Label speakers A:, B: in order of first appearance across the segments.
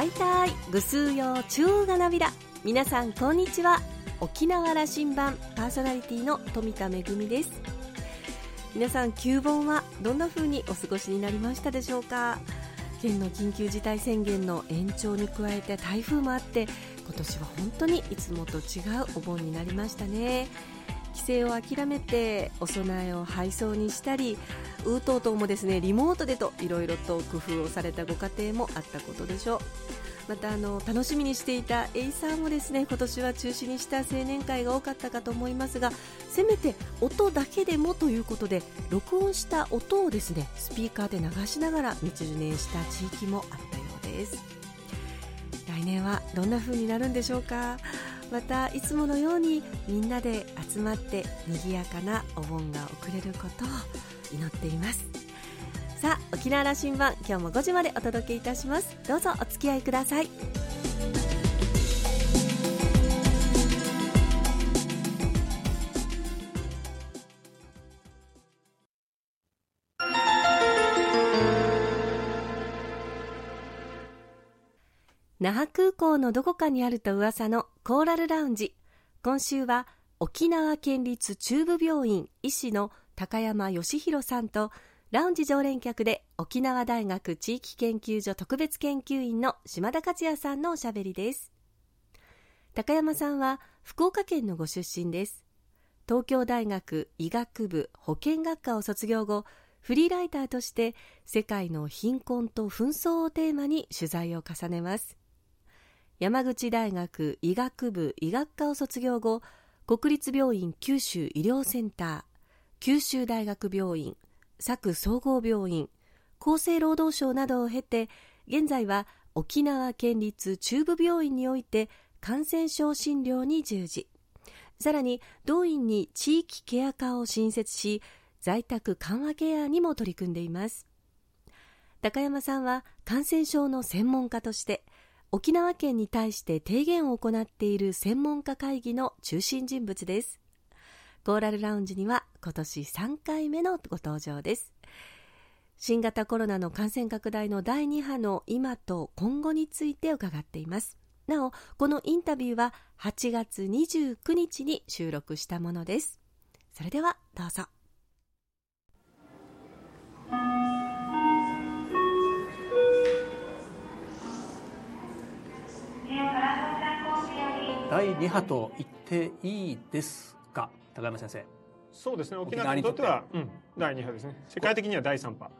A: はいたいぐすうようちゅうがなびら。皆さんこんにちは。沖縄羅針盤パーソナリティの富田恵です。皆さん旧盆はどんな風にお過ごしになりましたでしょうか？県の緊急事態宣言の延長に加えて台風もあって今年は本当にいつもと違うお盆になりましたね。帰省を諦めてお供えを配送にしたりうーとうともですねリモートでといろいろと工夫をされたご家庭もあったことでしょう。またあの楽しみにしていたエイサーもですね今年は中止にした青年会が多かったかと思いますがせめて音だけでもということで録音した音をですねスピーカーで流しながら日年した地域もあったようです。来年はどんな風になるんでしょうか。またいつものようにみんなで集まって賑やかなお盆が送れることを祈っています。さあ沖縄羅針盤今日も5時までお届けいたします。どうぞお付き合いください。那覇空港のどこかにあると噂のコーラルラウンジ。今週は沖縄県立中部病院医師の高山義弘さんとラウンジ常連客で沖縄大学地域研究所特別研究員の島田克也さんのおしゃべりです。高山さんは福岡県のご出身です。東京大学医学部保健学科を卒業後フリーライターとして世界の貧困と紛争をテーマに取材を重ねます。山口大学医学部医学科を卒業後国立病院九州医療センター九州大学病院佐久総合病院厚生労働省などを経て現在は沖縄県立中部病院において感染症診療に従事。さらに同院に地域ケア科を新設し在宅緩和ケアにも取り組んでいます。高山さんは感染症の専門家として沖縄県に対して提言を行っている専門家会議の中心人物です。コーラルラウンジには今年3回目のご登場です。新型コロナの感染拡大の第2波の今と今後について伺っています。なおこのインタビューは8月29日に収録したものです。それではどうぞ。
B: 第2波と言っていいですか？高山先生。
C: そうですね。沖縄にとっては、うん、第2波ですね。世界的には第3波。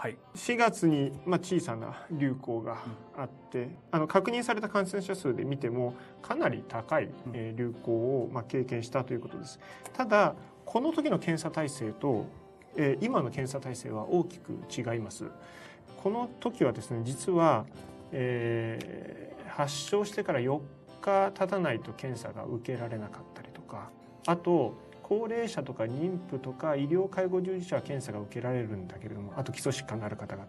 B: はい、
C: 4月に、まあ、小さな流行があって、うん、あの確認された感染者数で見てもかなり高い、えー、流行を、まあ、経験したということです。ただこの時の検査体制と、えー、今の検査体制は大きく違います。この時はですね実は、えー、発症してから4日経たないと検査が受けられなかったりとかあと高齢者とか妊婦とか医療介護従事者は検査が受けられるんだけれどもあと基礎疾患のある方々。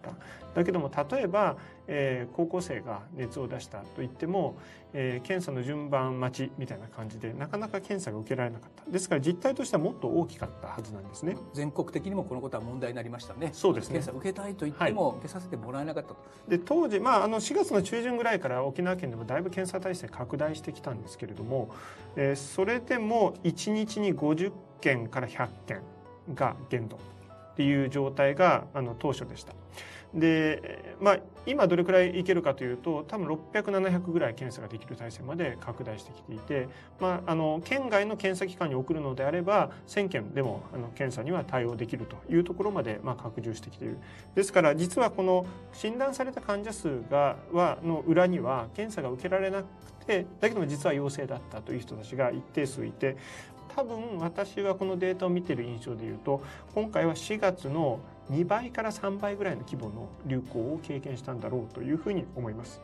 C: だけども例えば、えー、高校生が熱を出したといっても、えー、検査の順番待ちみたいな感じでなかなか検査が受けられなかった。ですから実態としてはもっと大きかったはずなんですね。
B: 全国的にもこのことは問題になりましたね。
C: そうですね。
B: 検査受けたいと言っても、受けさせてもらえなかったと。
C: で当時、まあ、あの4月の中旬ぐらいから沖縄県でもだいぶ検査体制拡大してきたんですけれども、えー、それでも1日に50件から100件が限度っていう状態があの当初でした。で、まあ、今どれくらいいけるかというと多分600700ぐらい検査ができる体制まで拡大してきていて、まあ、あの県外の検査機関に送るのであれば1000件でもあの検査には対応できるというところまで、まあ、拡充してきている。ですから実はこの診断された患者数がはの裏には検査が受けられなくてだけども実は陽性だったという人たちが一定数いて多分私はこのデータを見てる印象でいうと今回は4月の2倍から3倍ぐらいの規模の流行を経験したんだろうというふうに思います。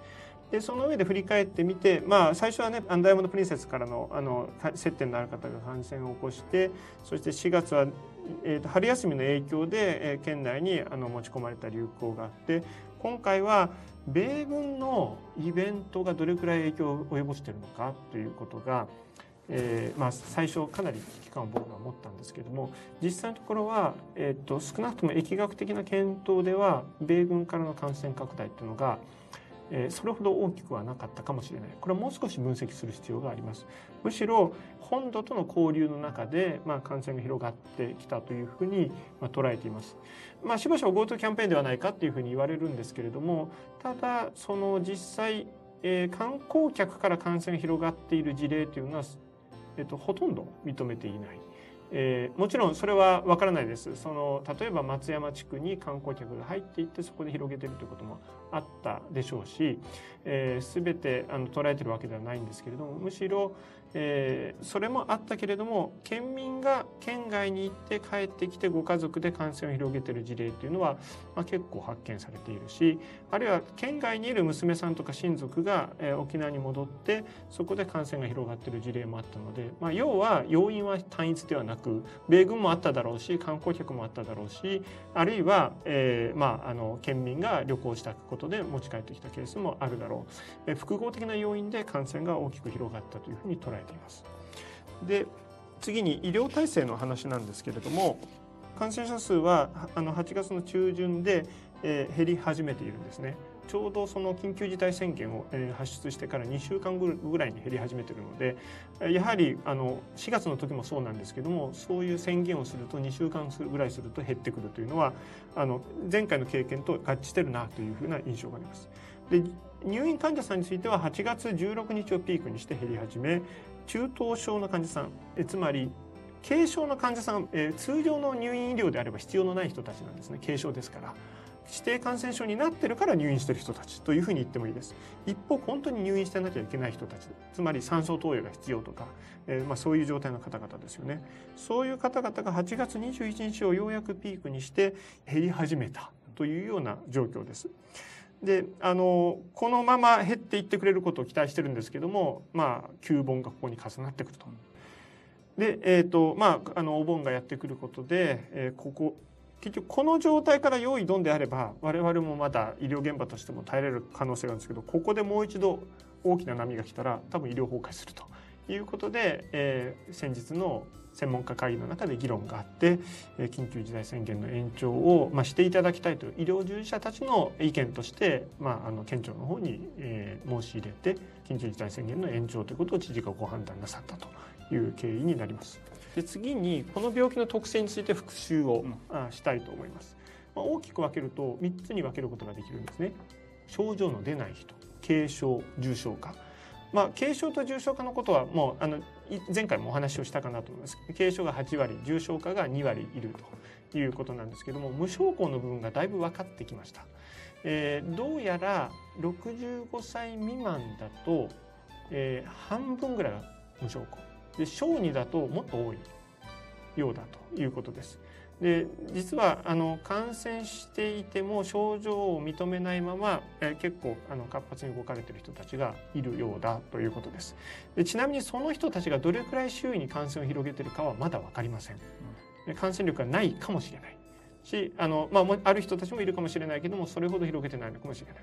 C: でその上で振り返ってみて、まあ、最初はねアンダイモンド・プリンセスからのあの接点のある方が感染を起こしてそして4月は、えーと、春休みの影響で、えー、県内にあの持ち込まれた流行があって今回は米軍のイベントがどれくらい影響を及ぼしているのかということがえーまあ、最初かなり危機感を僕は持ったんですけども実際のところは、えーと、少なくとも疫学的な検討では米軍からの感染拡大っていうのが、えー、それほど大きくはなかったかもしれない。これはもう少し分析する必要があります。むしろ本土との交流の中で、まあ、感染が広がってきたというふうに、まあ、捉えています、まあ、しばしば GoTo キャンペーンではないかっていうふうに言われるんですけれどもただその実際、えー、観光客から感染が広がっている事例というのは、えっとほとんど認めていない。えー、もちろんそれはわからないです。その例えば松山地区に観光客が入っていってそこで広げてるということもあったでしょうし、えー、全てあの捉えてるわけではないんですけれどもむしろ、えー、それもあったけれども県民が県外に行って帰ってきてご家族で感染を広げてる事例というのは、まあ、結構発見されているしあるいは県外にいる娘さんとか親族が、えー、沖縄に戻ってそこで感染が広がってる事例もあったので、まあ、要は要因は単一ではなく米軍もあっただろうし観光客もあっただろうしあるいは、えーまあ、あの県民が旅行したこととで持ち帰ってきたケースもあるだろう、えー、複合的な要因で感染が大きく広がったというふうに捉えています。で次に医療体制の話なんですけれども感染者数はあの8月の中旬で、えー、減り始めているんですね。ちょうどその緊急事態宣言を発出してから2週間ぐらいに減り始めているのでやはりあの4月の時もそうなんですけどもそういう宣言をすると2週間ぐらいすると減ってくるというのはあの前回の経験と合致してるなというふうな印象があります。で入院患者さんについては8月16日をピークにして減り始め中等症の患者さんえつまり軽症の患者さん、えー、通常の入院医療であれば必要のない人たちなんですね。軽症ですから。指定感染症になってるから入院してる人たちというふうに言ってもいいです。一方本当に入院してなきゃいけない人たちつまり酸素投与が必要とか、えー、まあ、そういう状態の方々ですよね。そういう方々が8月21日をようやくピークにして減り始めたというような状況です。であのこのまま減っていってくれることを期待してるんですけどもまあ旧盆がここに重なってくると。で、えーとまあ、あのお盆がやってくることで、えー、ここ結局この状態から用意どんであれば我々もまだ医療現場としても耐えられる可能性があるんですけどここでもう一度大きな波が来たら多分医療崩壊するということで、えー、先日の専門家会議の中で議論があってえ緊急事態宣言の延長を、まあ、していただきたいという医療従事者たちの意見として、まあ、あの県庁の方に、えー、申し入れて緊急事態宣言の延長ということを知事がご判断なさったと。いう経緯になります。で次にこの病気の特性について復習を、うん、したいと思います。まあ、大きく分けると3つに分けることができるんですね。症状の出ない人軽症重症化まあ、軽症と重症化のことはもうあの前回もお話をしたかなと思います軽症が8割重症化が2割いるということなんですけども無症候の部分がだいぶ分かってきました、えー、どうやら65歳未満だと、えー、半分ぐらいが無症候で小児だともっと多いようだということです。で実はあの感染していても症状を認めないまま、え結構あの活発に動かれている人たちがいるようだということです。でちなみにその人たちがどれくらい周囲に感染を広げているかはまだ分かりません。感染力がないかもしれない。しあの、まあ、ある人たちもいるかもしれないけどもそれほど広げてないのかもしれない。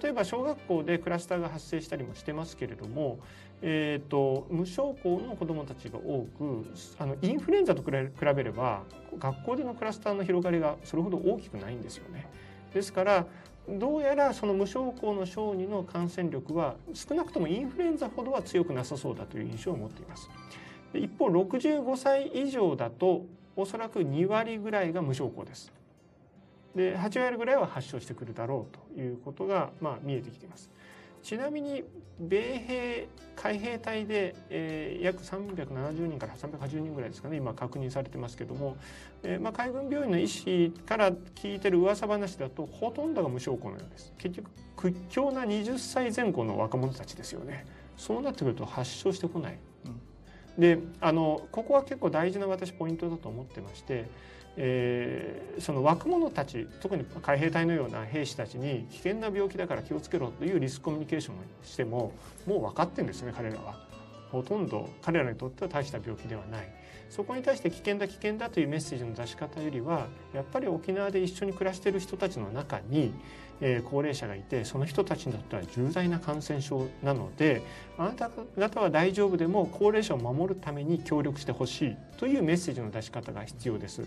C: 例えば小学校でクラスターが発生したりもしてますけれども、えーと、無症候の子どもたちが多くあのインフルエンザと比べれば学校でのクラスターの広がりがそれほど大きくないんですよね。ですからどうやらその無症候の小児の感染力は少なくともインフルエンザほどは強くなさそうだという印象を持っています。一方65歳以上だとおそらく2割ぐらいが無症候です。で8割ぐらいは発症してくるだろうということが、まあ、見えてきています。ちなみに米兵海兵隊で、えー、約370人から380人ぐらいですかね今確認されてますけども、えーまあ、海軍病院の医師から聞いてる噂話だとほとんどが無症候のようです。結局屈強な20歳前後の若者たちですよね。そうなってくると発症してこない、うん、であのここは結構大事な私ポイントだと思ってましてえー、その若者たち特に海兵隊のような兵士たちに危険な病気だから気をつけろというリスクコミュニケーションをしてももう分かってるんですね彼らは。ほとんど彼らにとっては大した病気ではないそこに対して危険だ危険だというメッセージの出し方よりはやっぱり沖縄で一緒に暮らしている人たちの中にえー、高齢者がいてその人たちにとっては重大な感染症なのであなた方は大丈夫でも高齢者を守るために協力してほしいというメッセージの出し方が必要です。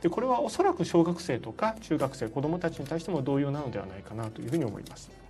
C: でこれはおそらく小学生とか中学生子どもたちに対しても同様なのではないかなというふうに思います。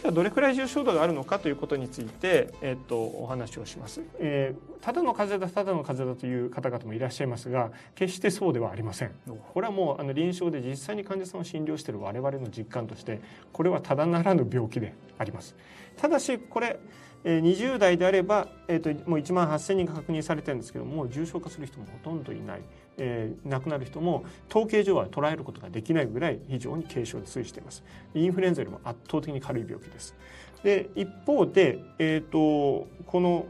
C: じゃあどれくらい重症度があるのかということについて、えっと、お話をします、えー、ただの風邪だただの風邪だという方々もいらっしゃいますが決してそうではありません。これはもうあの臨床で実際に患者さんを診療している我々の実感としてこれはただならぬ病気であります。ただしこれ20代であれば、えー、ともう1万8000人が確認されてるんですけども重症化する人もほとんどいない、えー、亡くなる人も統計上は捉えることができないぐらい非常に軽症で推移しています。インフルエンザよりも圧倒的に軽い病気です。で一方で、えーと、この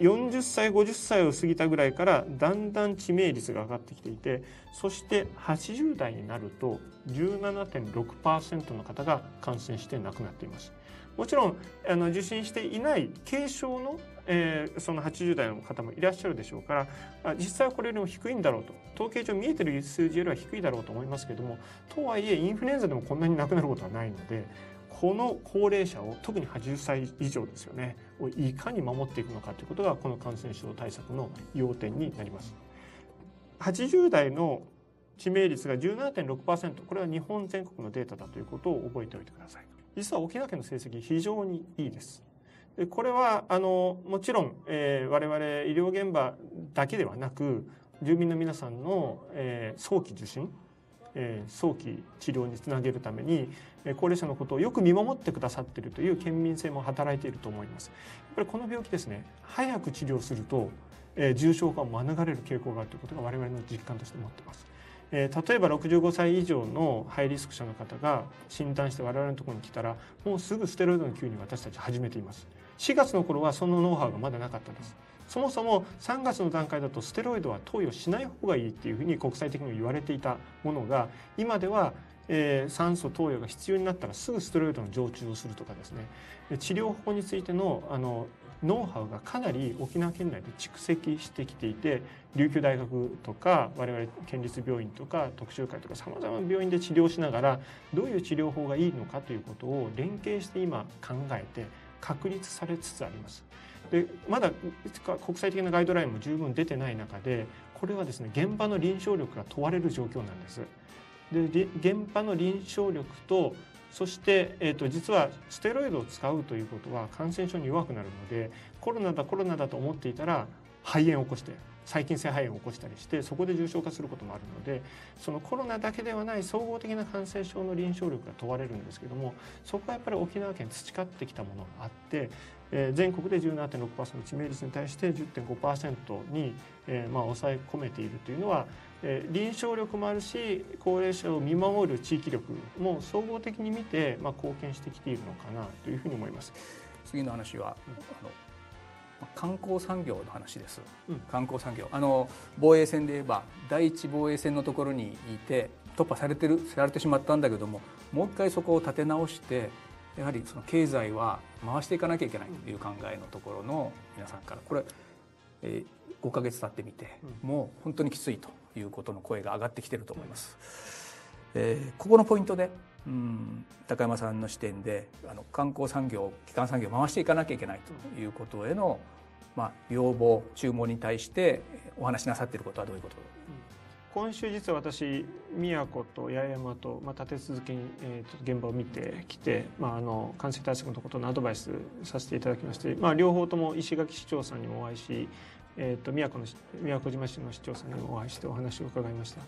C: 40歳50歳を過ぎたぐらいからだんだん致命率が上がってきていてそして80代になると17.6%の方が感染して亡くなっています。もちろんあの受診していない軽症の、えー、その80代の方もいらっしゃるでしょうから実際はこれよりも低いんだろうと統計上見えてる数字よりは低いだろうと思いますけどもとはいえインフルエンザでもこんなに亡くなることはないのでこの高齢者を特に80歳以上ですよねをいかに守っていくのかということがこの感染症対策の要点になります。80代の致命率が17.6%これは日本全国のデータだということを覚えておいてください。実は沖縄県の成績非常にいいです。でこれはあのもちろん、えー、我々医療現場だけではなく住民の皆さんの、えー、早期受診、えー、早期治療につなげるためにえ高齢者のことをよく見守ってくださっているという県民性も働いていると思います。やっぱりこの病気ですね早く治療すると、えー、重症化を免れる傾向があるということが我々の実感として持ってます。え、例えば65歳以上のハイリスク者の方が診断して我々のところに来たらもうすぐステロイドの吸入私たち始めています4月の頃はそのノウハウがまだなかったです。そもそも3月の段階だとステロイドは投与しない方がいいっていうふうに国際的に言われていたものが今ではえー、酸素投与が必要になったらすぐステロイドの常駐をするとかですね。治療法についてのあのノウハウがかなり沖縄県内で蓄積してきていて琉球大学とか我々県立病院とか特集会とかさまざまな病院で治療しながらどういう治療法がいいのかということを連携して今考えて確立されつつあります。でまだ国際的なガイドラインも十分出てない中でこれはですね現場の臨床力が問われる状況なんです。で現場の臨床力とそして、えーと、実はステロイドを使うということは感染症に弱くなるのでコロナだコロナだと思っていたら肺炎を起こして細菌性肺炎を起こしたりしてそこで重症化することもあるのでそのコロナだけではない総合的な感染症の臨床力が問われるんですけどもそこはやっぱり沖縄県培ってきたものがあってえー、全国で17.6%の致命率に対して10.5%に、えーまあ、抑え込めているというのは、えー、臨床力もあるし高齢者を見守る地域力も総合的に見て、まあ、貢献してきているのかなというふうに思います。
B: 次の話は、うん、あの観光産業の話です、うん、観光産業。あの防衛戦で言えば第一防衛戦のところにいて突破されてるされてしまったんだけどももう一回そこを立て直してやはりその経済は回していかなきゃいけないという考えのところの皆さんから。これ、えー、5か月経ってみて、もう本当にきついということの声が上がってきてると思います。えー、ここのポイントで、うん、高山さんの視点であの観光産業基幹産業を回していかなきゃいけないということへの、まあ、要望注文に対してお話しなさっていることはどういうこと？
C: 今週実は私宮古と八重山と、まあ、立て続けに、えー、と現場を見てきて、まあ、あの感染対策のことのアドバイスさせていただきまして、まあ、両方とも石垣市長さんにもお会いし、えー、と宮古の宮古島市の市長さんにもお会いしてお話を伺いました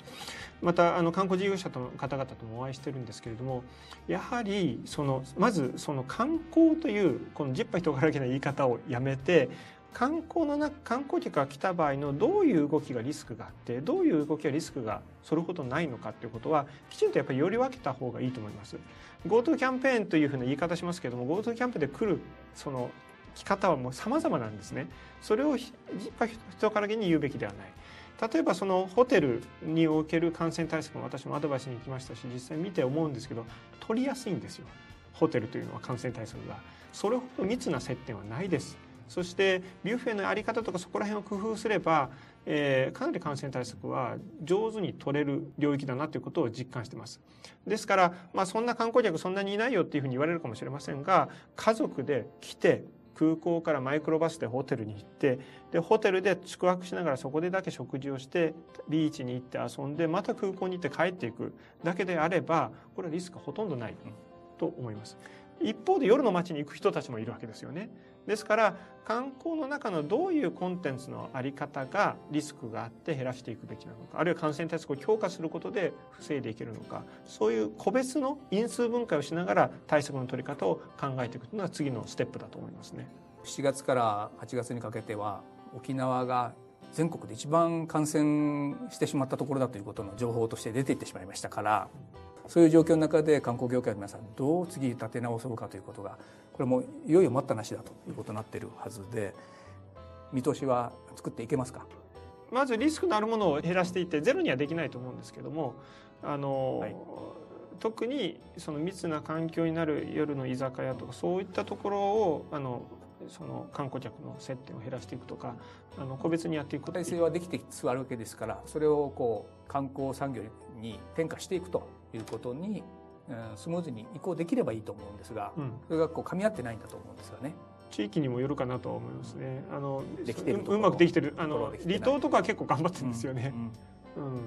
C: またあの観光事業者との方々ともお会いしてるんですけれどもやはりそのまずその観光というこの十波人からけな言い方をやめて観光の中観光客が来た場合のどういう動きがリスクがあってどういう動きがリスクがそれほどないのかっていうことはきちんとやっぱりより分けた方がいいと思います。GoTo キャンペーンというふうな言い方しますけども GoTo キャンプで来るその来方はもう様々なんですね。それを人からげに言うべきではない。例えばそのホテルにおける感染対策も私もアドバイスに行きましたし実際見て思うんですけど取りやすいんですよホテルというのは感染対策がそれほど密な接点はないですそしてビュッフェの在り方とかそこら辺を工夫すれば、えー、かなり感染対策は上手に取れる領域だなということを実感してます。ですから、まあ、そんな観光客そんなにいないよっていうふうに言われるかもしれませんが家族で来て空港からマイクロバスでホテルに行ってでホテルで宿泊しながらそこでだけ食事をしてビーチに行って遊んでまた空港に行って帰っていくだけであればこれはリスクほとんどないと思います。一方で夜の街に行く人たちもいるわけですよね。ですから観光の中のどういうコンテンツの在り方がリスクがあって減らしていくべきなのかあるいは感染対策を強化することで防いでいけるのかそういう個別の因数分解をしながら対策の取り方を考えていくというのが次のステップだと思いますね。
B: 7月から8月にかけては沖縄が全国で一番感染してしまったところだということの情報として出ていってしまいましたからそういう状況の中で観光業界の皆さんどう次立て直そうかということがこれもいよいよ待ったなしだということになっているはずで見通しは作っていけますか？
C: まずリスクのあるものを減らしていってゼロにはできないと思うんですけどもあの、はい、特にその密な環境になる夜の居酒屋とかそういったところをあのその観光客の接点を減らしていくとかあの個別にやっていく
B: 体制はできてつつあるわけですからそれをこう観光産業に転嫁していくということに、うん、スムーズに移行できればいいと思うんですが、うん、それがこう噛み合ってないんだと思うんですよね。
C: 地域にもよるかなと思いますね。あのうまくできてる。あの離島とかは結構頑張ってるんですよね。うん、うん、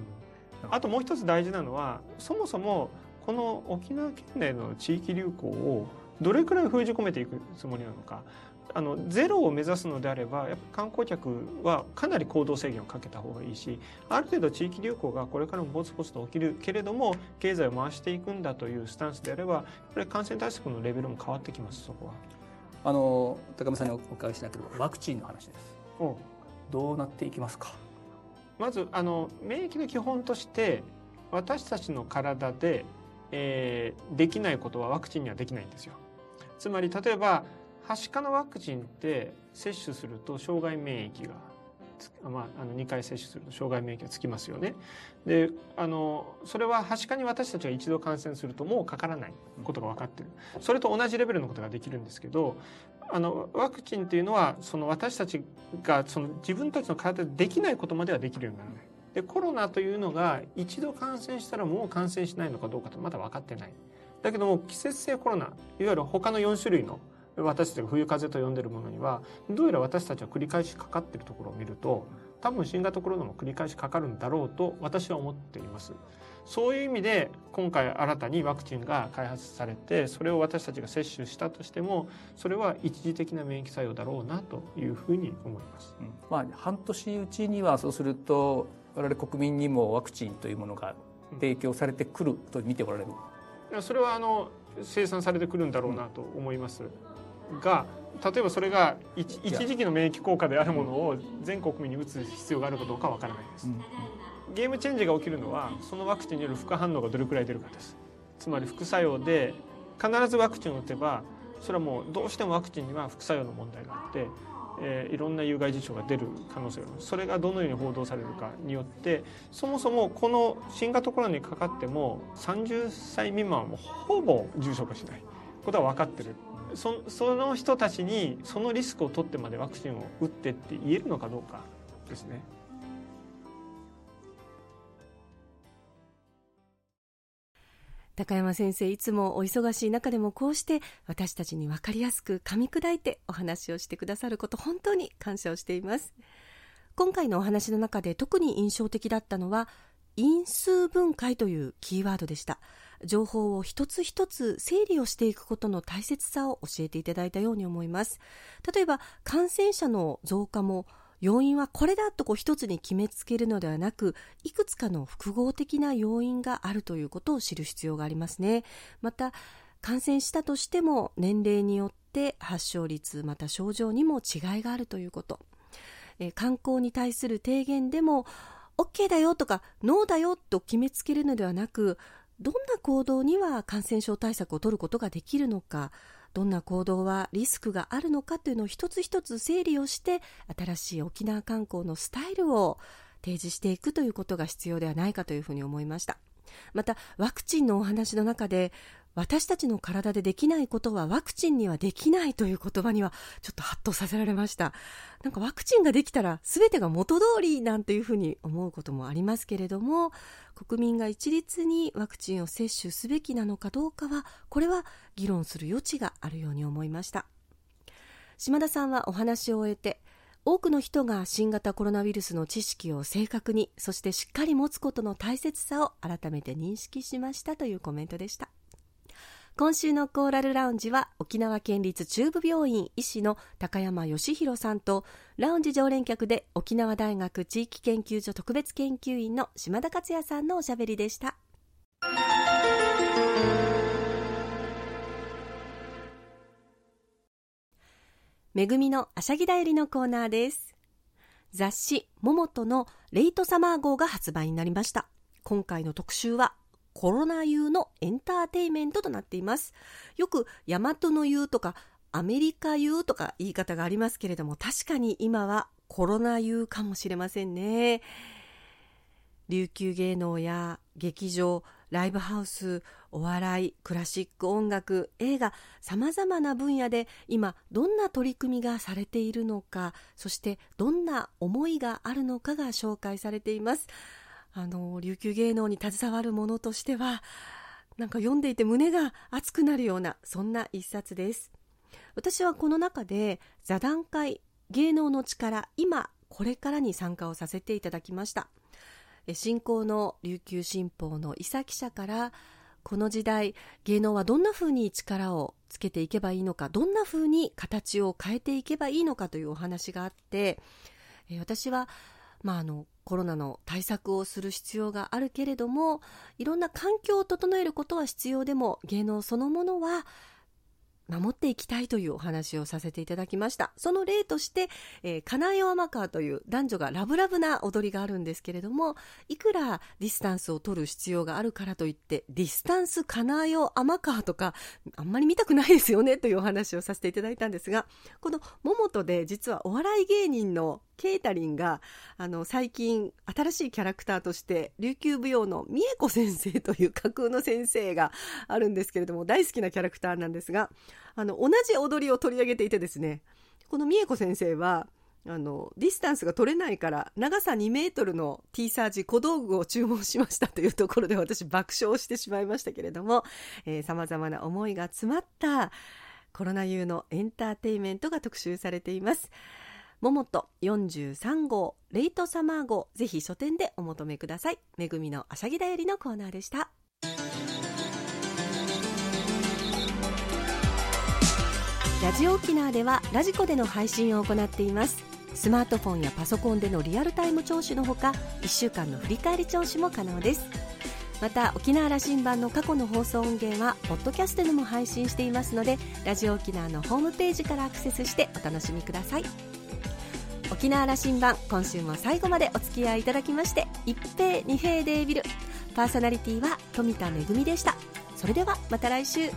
C: あともう一つ大事なのはそもそもこの沖縄県内の地域流行をどれくらい封じ込めていくつもりなのかあのゼロを目指すのであればやっぱ観光客はかなり行動制限をかけた方がいいしある程度地域流行がこれからもぼつぼつと起きるけれども経済を回していくんだというスタンスであればこれ感染対策のレベルも変わってきますそこは。
B: あの高見さんにお伺いしなければワクチンの話です。どうなっていきますか？
C: まずあの免疫の基本として私たちの体で、えー、できないことはワクチンにはできないんですよ。つまり例えばはしかのワクチンって接種すると障害免疫がまあ、あの2回接種すると障害免疫がつきますよね。であのそれははしかに私たちが一度感染するともうかからないことが分かってるそれと同じレベルのことができるんですけどあのワクチンっていうのはその私たちがその自分たちの体でできないことまではできるようにならない。でコロナというのが一度感染したらもう感染しないのかどうかとまだ分かってない。だけども季節性コロナいわゆる他の4種類の私たちが冬風邪と呼んでるものにはどうやら私たちは繰り返しかかってるところを見ると多分新型コロナも繰り返しかかるんだろうと私は思っています。そういう意味で今回新たにワクチンが開発されてそれを私たちが接種したとしてもそれは一時的な免疫作用だろうなというふうに思います、うん、
B: まあ、半年うちにはそうすると我々国民にもワクチンというものが提供されてくると見ておられ
C: る、それはあの生産されてくるんだろうなと思います、が例えばそれが一時期の免疫効果であるものを全国民に打つ必要があるかどうかわからないです、ゲームチェンジが起きるのはそのワクチンによる副反応がどれくらい出るかです。つまり副作用で必ずワクチンを打てばそれはもうどうしてもワクチンには副作用の問題があって、えー、いろんな有害事象が出る可能性があるそれがどのように報道されるかによってそもそもこの新型コロナにかかっても30歳未満はほぼ重症化しない。ことは分かってるそその人たちにそのリスクを取ってまでワクチンを打ってって言えるのかどうかですね。
A: 高山先生いつもお忙しい中でもこうして私たちに分かりやすく噛み砕いてお話をしてくださること本当に感謝をしています今回のお話の中で特に印象的だったのは因数分解というキーワードでした情報を一つ一つ整理をしていくことの大切さを教えていただいたように思います。例えば感染者の増加も要因はこれだとこう一つに決めつけるのではなくいくつかの複合的な要因があるということを知る必要がありますね。また感染したとしても年齢によって発症率また症状にも違いがあるということ。え観光に対する提言でも OK だよとかノーだよと決めつけるのではなくどんな行動には感染症対策を取ることができるのかどんな行動はリスクがあるのかというのを一つ一つ整理をして新しい沖縄観光のスタイルを提示していくということが必要ではないかというふうに思いました。またワクチンのお話の中で私たちの体でできないことはワクチンにはできないという言葉にはちょっとハッとさせられました。なんかワクチンができたら全てが元通りなんていうふうに思うこともありますけれども国民が一律にワクチンを接種すべきなのかどうかはこれは議論する余地があるように思いました。島田さんはお話を終えて多くの人が新型コロナウイルスの知識を正確にそしてしっかり持つことの大切さを改めて認識しましたというコメントでした。今週のコーラルラウンジは沖縄県立中部病院医師の高山義弘さんとラウンジ常連客で沖縄大学地域研究所特別研究員の島田克也さんのおしゃべりでした。めぐみのあしゃぎだよりのコーナーです。雑誌「ももと」のレイトサマー号が発売になりました。今回の特集はコロナ用のエンターテイメントとなっています。よく大和の湯とかアメリカ湯とか言い方がありますけれども、確かに今はコロナ湯かもしれませんね。琉球芸能や劇場、ライブハウス、お笑い、クラシック音楽、映画、様々な分野で今どんな取り組みがされているのか、そしてどんな思いがあるのかが紹介されています。あの琉球芸能に携わるものとしてはなんか読んでいて胸が熱くなるようなそんな一冊です。私はこの中で座談会芸能の力今これからに参加をさせていただきました。新興の琉球新報の伊佐記者からこの時代芸能はどんな風に力をつけていけばいいのかどんな風に形を変えていけばいいのかというお話があって私はまあ、あのコロナの対策をする必要があるけれどもいろんな環境を整えることは必要でも芸能そのものは守っていきたいというお話をさせていただきました。その例として、えー、カナエオアマカーという男女がラブラブな踊りがあるんですけれどもいくらディスタンスを取る必要があるからといってディスタンスカナエオアマカーとかあんまり見たくないですよねというお話をさせていただいたんですがこの「桃と」で実はお笑い芸人のケータリンがあの最近新しいキャラクターとして琉球舞踊の美恵子先生という架空の先生があるんですけれども大好きなキャラクターなんですがあの同じ踊りを取り上げていてですねこの美恵子先生はあのディスタンスが取れないから長さ2メートルの T サージ小道具を注文しましたというところで私爆笑してしまいましたけれどもさまざまな思いが詰まったコロナ用のエンターテインメントが特集されています。桃と43号レイトサマー号ぜひ書店でお求めください。めぐみのあしゃぎだよりのコーナーでした。ラジオ沖縄ではラジコでの配信を行っています。スマートフォンやパソコンでのリアルタイム聴取のほか1週間の振り返り聴取も可能です。また沖縄羅針盤の過去の放送音源はポッドキャストでも配信していますのでラジオ沖縄のホームページからアクセスしてお楽しみください。沖縄羅針盤今週も最後までお付き合いいただきまして一平二平デービル。パーソナリティは富田恵でした。それではまた来週。